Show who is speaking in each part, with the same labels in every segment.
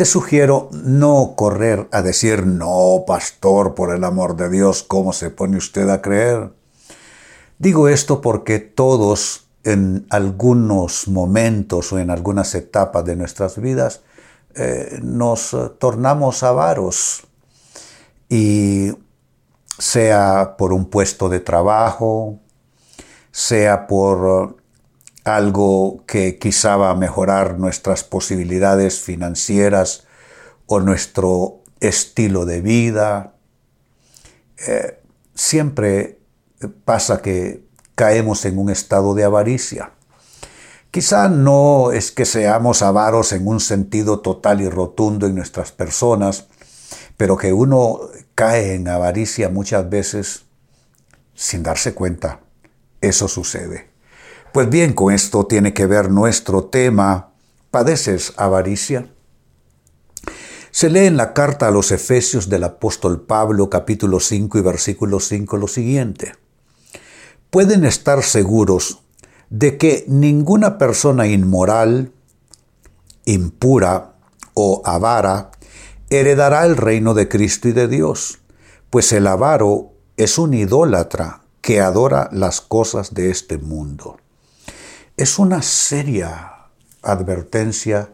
Speaker 1: te sugiero no correr a decir, no, pastor, por el amor de Dios, ¿cómo se pone usted a creer? Digo esto porque todos en algunos momentos o en algunas etapas de nuestras vidas eh, nos tornamos avaros y sea por un puesto de trabajo, sea por algo que quizá va a mejorar nuestras posibilidades financieras o nuestro estilo de vida. Eh, siempre pasa que caemos en un estado de avaricia. Quizá no es que seamos avaros en un sentido total y rotundo en nuestras personas, pero que uno cae en avaricia muchas veces sin darse cuenta. Eso sucede. Pues bien, con esto tiene que ver nuestro tema. ¿Padeces avaricia? Se lee en la carta a los Efesios del apóstol Pablo capítulo 5 y versículo 5 lo siguiente. Pueden estar seguros de que ninguna persona inmoral, impura o avara heredará el reino de Cristo y de Dios, pues el avaro es un idólatra que adora las cosas de este mundo es una seria advertencia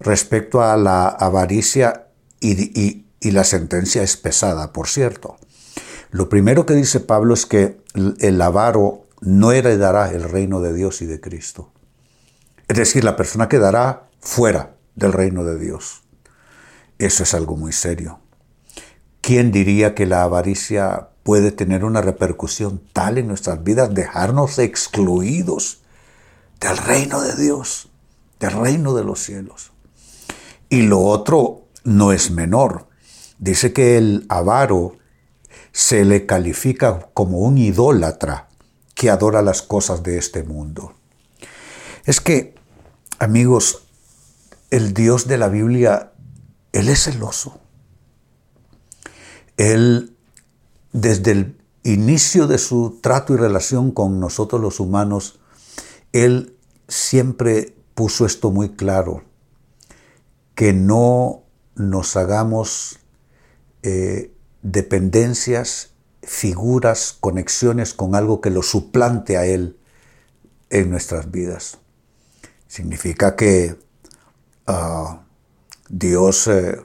Speaker 1: respecto a la avaricia y, la sentencia es pesada, por cierto. Lo primero que dice Pablo es que el avaro no heredará el reino de Dios y de Cristo. Es decir, la persona quedará fuera del reino de Dios. Eso es algo muy serio. ¿Quién diría que la avaricia puede tener una repercusión tal en nuestras vidas, dejarnos excluidos del reino de Dios, del reino de los cielos. Y lo otro no es menor. Dice que el avaro se le califica como un idólatra que adora las cosas de este mundo. Es que, amigos, el Dios de la Biblia, Él es celoso. Él, desde el inicio de su trato y relación con nosotros los humanos, él siempre puso esto muy claro, que no nos hagamos eh, dependencias, figuras, conexiones con algo que lo suplante a Él en nuestras vidas. Significa que ah, Dios eh,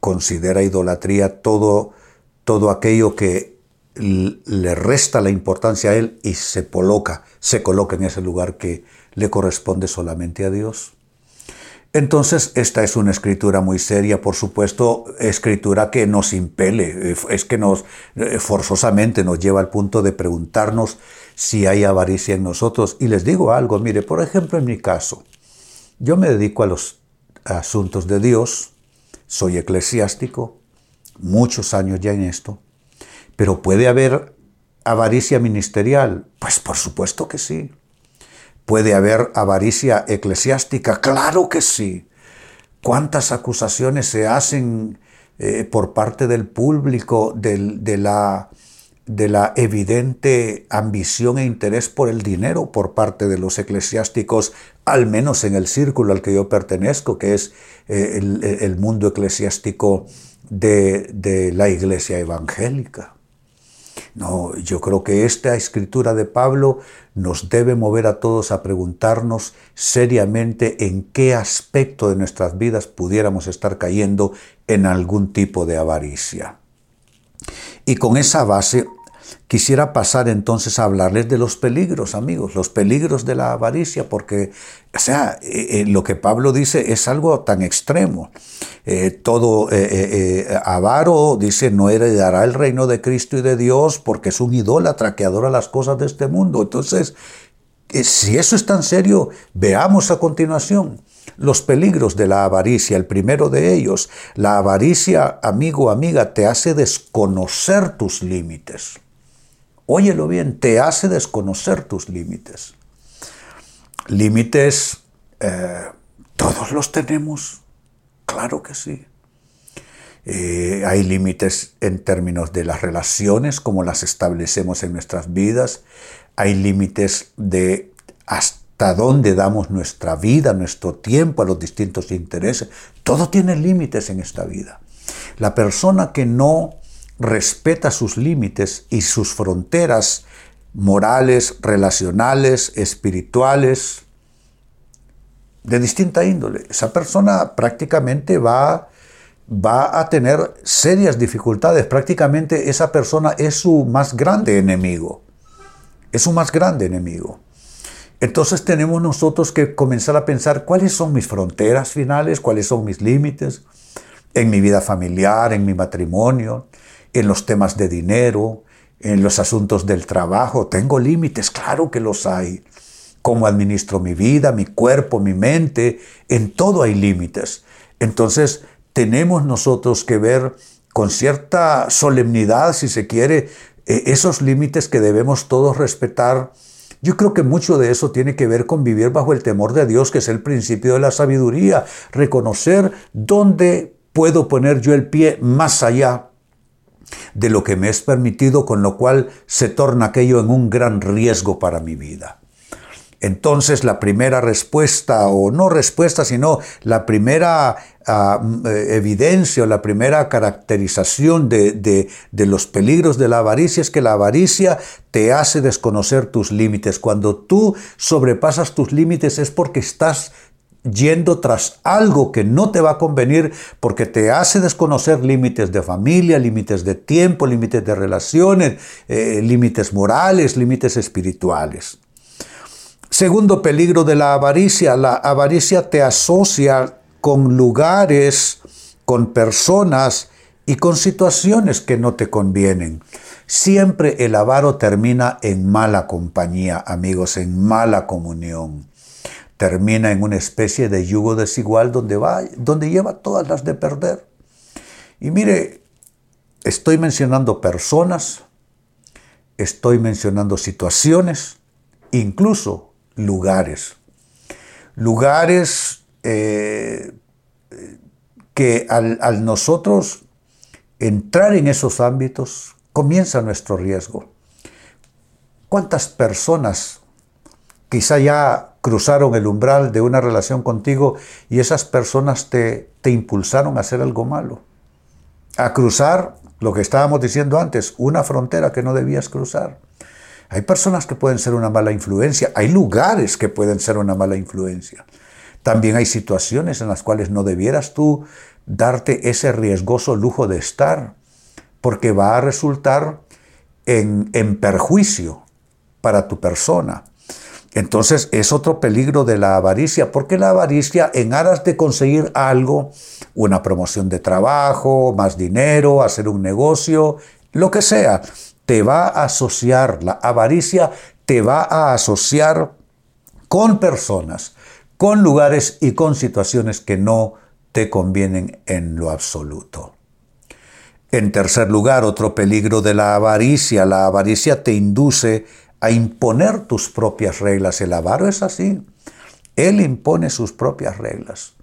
Speaker 1: considera idolatría todo, todo aquello que le resta la importancia a Él y se coloca, se coloca en ese lugar que le corresponde solamente a Dios. Entonces, esta es una escritura muy seria, por supuesto, escritura que nos impele, es que nos eh, forzosamente nos lleva al punto de preguntarnos si hay avaricia en nosotros. Y les digo algo, mire, por ejemplo, en mi caso, yo me dedico a los asuntos de Dios, soy eclesiástico, muchos años ya en esto, pero ¿puede haber avaricia ministerial? Pues por supuesto que sí. ¿Puede haber avaricia eclesiástica? Claro que sí. ¿Cuántas acusaciones se hacen eh, por parte del público de, la, de la evidente ambición e interés por el dinero por parte de los eclesiásticos, al menos en el círculo al que yo pertenezco, que es eh, el, mundo eclesiástico de la iglesia evangélica? No, yo creo que esta escritura de Pablo nos debe mover a todos a preguntarnos seriamente en qué aspecto de nuestras vidas pudiéramos estar cayendo en algún tipo de avaricia. Y con esa base Quisiera pasar entonces a hablarles de los peligros, amigos, los peligros de la avaricia, porque, o sea, eh, eh, lo que Pablo dice es algo tan extremo. Eh, todo avaro, dice, no heredará el reino de Cristo y de Dios porque es un idólatra que adora las cosas de este mundo. Entonces, si eso es tan serio, veamos a continuación los peligros de la avaricia. El primero de ellos, la avaricia, amigo, amiga, te hace desconocer tus límites. Óyelo bien, te hace desconocer tus límites. Límites, eh, todos los tenemos, claro que sí. Eh, hay límites en términos de las relaciones, como las establecemos en nuestras vidas. Hay límites de hasta dónde damos nuestra vida, nuestro tiempo a los distintos intereses. Todo tiene límites en esta vida. La persona que no respeta sus límites y sus fronteras morales, relacionales, espirituales, de distinta índole, esa persona prácticamente va, va a tener serias dificultades. Prácticamente esa persona es su más grande enemigo. Es su más grande enemigo. Entonces tenemos nosotros que comenzar a pensar cuáles son mis fronteras finales, cuáles son mis límites en mi vida familiar, en mi matrimonio, en los temas de dinero, en los asuntos del trabajo. Tengo límites, claro que los hay. Cómo administro mi vida, mi cuerpo, mi mente, en todo hay límites. Entonces tenemos nosotros que ver con cierta solemnidad, si se quiere, e, esos límites que debemos todos respetar yo creo que mucho de eso tiene que ver con vivir bajo el temor de Dios, que es el principio de la sabiduría, reconocer dónde puedo poner yo el pie más allá de lo que me es permitido, con lo cual se torna aquello en un gran riesgo para mi vida. Entonces la primera respuesta, o no respuesta, sino la primera ah, eh, evidencia o la primera caracterización de, de, los peligros de la avaricia es que la avaricia te hace desconocer tus límites. Cuando tú sobrepasas tus límites es porque estás yendo tras algo que no te va a convenir porque te hace desconocer límites de familia, límites de tiempo, límites de relaciones, eh, límites morales, límites espirituales. Segundo peligro de la avaricia, la avaricia te asocia con lugares, con personas y con situaciones que no te convienen. Siempre el avaro termina en mala compañía, amigos, en mala comunión. Termina en una especie de yugo desigual donde va, donde lleva todas las de perder. Y mire, estoy mencionando personas, estoy mencionando situaciones, incluso lugares. Lugares eh, que al, al nosotros entrar en esos ámbitos comienza nuestro riesgo. ¿Cuántas personas quizá ya cruzaron el umbral de una relación contigo y esas personas te, te impulsaron a hacer algo malo? A cruzar lo que estábamos diciendo antes, una frontera que no debías cruzar. Hay personas que pueden ser una mala influencia, hay lugares que pueden ser una mala influencia. También hay situaciones en las cuales no debieras tú darte ese riesgoso lujo de estar, porque va a resultar en, en perjuicio para tu persona. Entonces es otro peligro de la avaricia, porque la avaricia en aras de conseguir algo, una promoción de trabajo, más dinero, hacer un negocio, lo que sea, te va a asociar, la avaricia te va a asociar con personas, con lugares y con situaciones que no te convienen en lo absoluto. En tercer lugar, otro peligro de la avaricia. La avaricia te induce a imponer tus propias reglas. El avaro es así. Él impone sus propias reglas.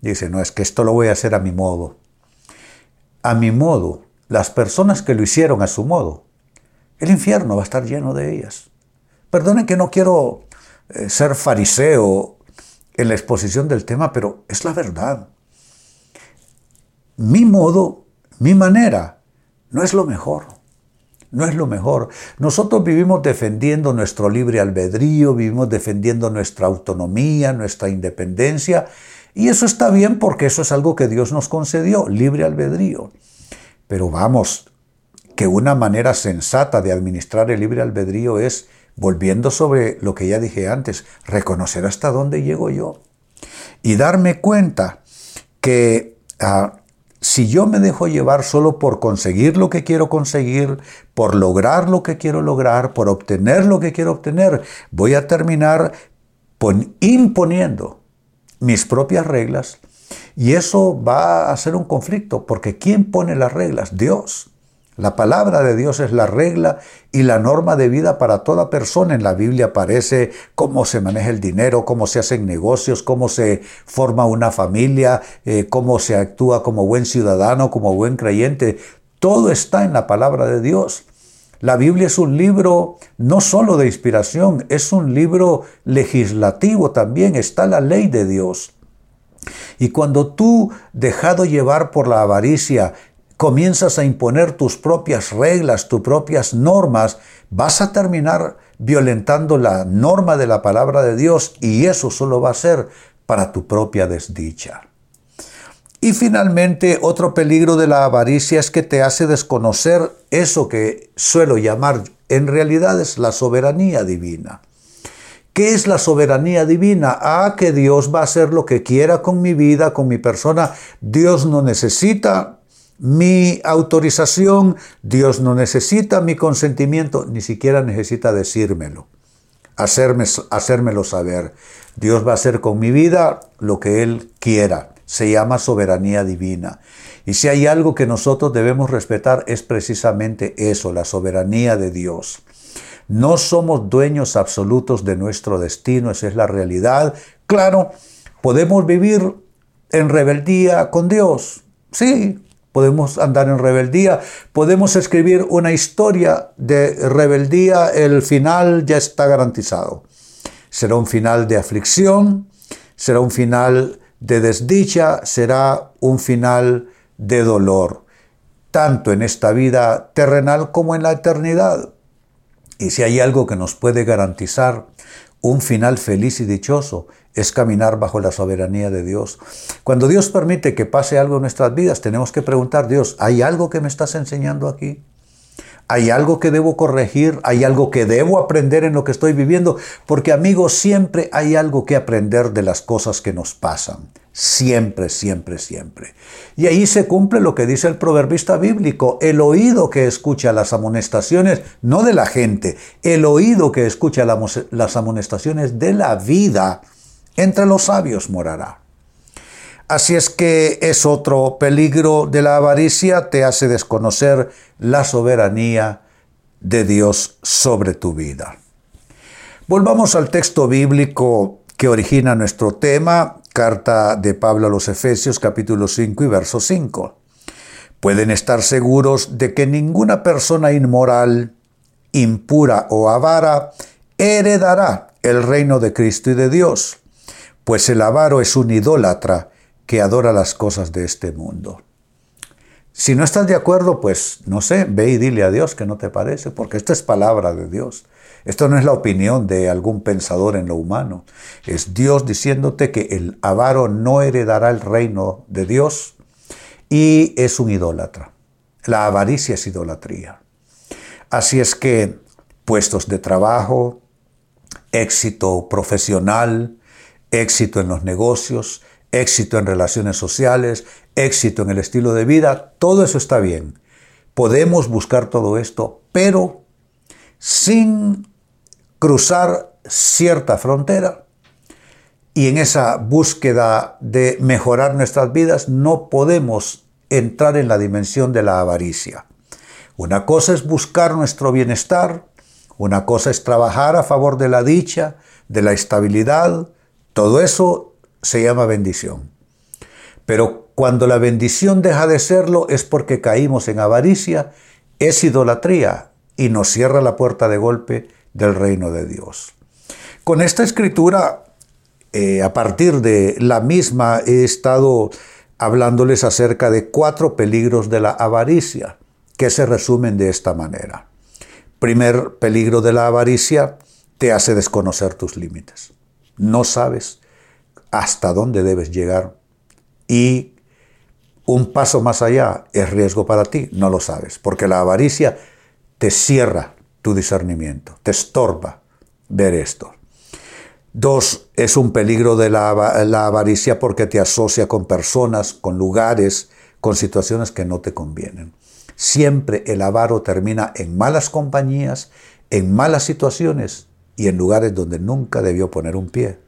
Speaker 1: Dice, no es que esto lo voy a hacer a mi modo. A mi modo. Las personas que lo hicieron a su modo el infierno va a estar lleno de ellas. Perdonen que no quiero eh, ser fariseo en la exposición del tema, pero es la verdad. Mi modo, mi manera, no es lo mejor. No es lo mejor. Nosotros vivimos defendiendo nuestro libre albedrío, vivimos defendiendo nuestra autonomía, nuestra independencia, y eso está bien porque eso es algo que Dios nos concedió, libre albedrío. Pero vamos, que una manera sensata de administrar el libre albedrío es, volviendo sobre lo que ya dije antes, reconocer hasta dónde llego yo y darme cuenta que ah, si yo me dejo llevar solo por conseguir lo que quiero conseguir, por lograr lo que quiero lograr, por obtener lo que quiero obtener, voy a terminar imponiendo mis propias reglas y eso va a ser un conflicto, porque ¿quién pone las reglas? Dios. La palabra de Dios es la regla y la norma de vida para toda persona. En la Biblia aparece cómo se maneja el dinero, cómo se hacen negocios, cómo se forma una familia, eh, cómo se actúa como buen ciudadano, como buen creyente. Todo está en la palabra de Dios. La Biblia es un libro no solo de inspiración, es un libro legislativo también. Está la ley de Dios. Y cuando tú, dejado llevar por la avaricia, comienzas a imponer tus propias reglas, tus propias normas, vas a terminar violentando la norma de la palabra de Dios y eso solo va a ser para tu propia desdicha. Y finalmente, otro peligro de la avaricia es que te hace desconocer eso que suelo llamar en realidad es la soberanía divina. ¿Qué es la soberanía divina? Ah, que Dios va a hacer lo que quiera con mi vida, con mi persona. Dios no necesita mi autorización, Dios no necesita mi consentimiento, ni siquiera necesita decírmelo, hacerme, hacérmelo saber. Dios va a hacer con mi vida lo que Él quiera. Se llama soberanía divina. Y si hay algo que nosotros debemos respetar es precisamente eso, la soberanía de Dios. No somos dueños absolutos de nuestro destino, esa es la realidad. Claro, podemos vivir en rebeldía con Dios. Sí, podemos andar en rebeldía, podemos escribir una historia de rebeldía, el final ya está garantizado. Será un final de aflicción, será un final de desdicha, será un final de dolor, tanto en esta vida terrenal como en la eternidad. Y si hay algo que nos puede garantizar un final feliz y dichoso, es caminar bajo la soberanía de Dios. Cuando Dios permite que pase algo en nuestras vidas, tenemos que preguntar, Dios, ¿hay algo que me estás enseñando aquí? ¿Hay algo que debo corregir? ¿Hay algo que debo aprender en lo que estoy viviendo? Porque amigos, siempre hay algo que aprender de las cosas que nos pasan. Siempre, siempre, siempre. Y ahí se cumple lo que dice el proverbista bíblico, el oído que escucha las amonestaciones, no de la gente, el oído que escucha las amonestaciones de la vida, entre los sabios morará. Así es que es otro peligro de la avaricia, te hace desconocer la soberanía de Dios sobre tu vida. Volvamos al texto bíblico que origina nuestro tema, carta de Pablo a los Efesios capítulo 5 y verso 5. Pueden estar seguros de que ninguna persona inmoral, impura o avara heredará el reino de Cristo y de Dios, pues el avaro es un idólatra que adora las cosas de este mundo. Si no estás de acuerdo, pues no sé, ve y dile a Dios que no te parece, porque esto es palabra de Dios. Esto no es la opinión de algún pensador en lo humano. Es Dios diciéndote que el avaro no heredará el reino de Dios y es un idólatra. La avaricia es idolatría. Así es que puestos de trabajo, éxito profesional, éxito en los negocios, éxito en relaciones sociales, éxito en el estilo de vida, todo eso está bien. Podemos buscar todo esto, pero sin cruzar cierta frontera. Y en esa búsqueda de mejorar nuestras vidas no podemos entrar en la dimensión de la avaricia. Una cosa es buscar nuestro bienestar, una cosa es trabajar a favor de la dicha, de la estabilidad, todo eso se llama bendición. Pero cuando la bendición deja de serlo es porque caímos en avaricia, es idolatría y nos cierra la puerta de golpe del reino de Dios. Con esta escritura, eh, a partir de la misma, he estado hablándoles acerca de cuatro peligros de la avaricia, que se resumen de esta manera. Primer peligro de la avaricia, te hace desconocer tus límites. No sabes hasta dónde debes llegar. Y un paso más allá es riesgo para ti, no lo sabes, porque la avaricia te cierra tu discernimiento, te estorba ver esto. Dos, es un peligro de la, avaricia porque te asocia con personas, con lugares, con situaciones que no te convienen. Siempre el avaro termina en malas compañías, en malas situaciones y en lugares donde nunca debió poner un pie.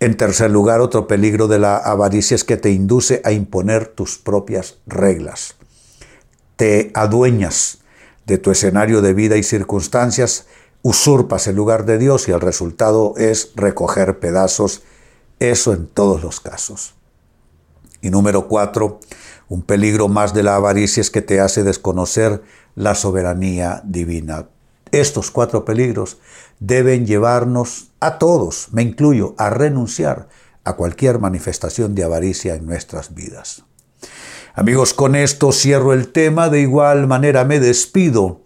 Speaker 1: En tercer lugar, otro peligro de la avaricia es que te induce a imponer tus propias reglas. Te adueñas de tu escenario de vida y circunstancias, usurpas el lugar de Dios y el resultado es recoger pedazos, eso en todos los casos. Y número cuatro, un peligro más de la avaricia es que te hace desconocer la soberanía divina. Estos cuatro peligros deben llevarnos a todos, me incluyo, a renunciar a cualquier manifestación de avaricia en nuestras vidas. Amigos, con esto cierro el tema, de igual manera me despido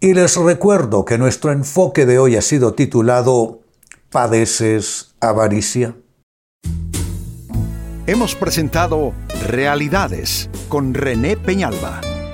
Speaker 1: y les recuerdo que nuestro enfoque de hoy ha sido titulado ¿Padeces avaricia?
Speaker 2: Hemos presentado Realidades con René Peñalba.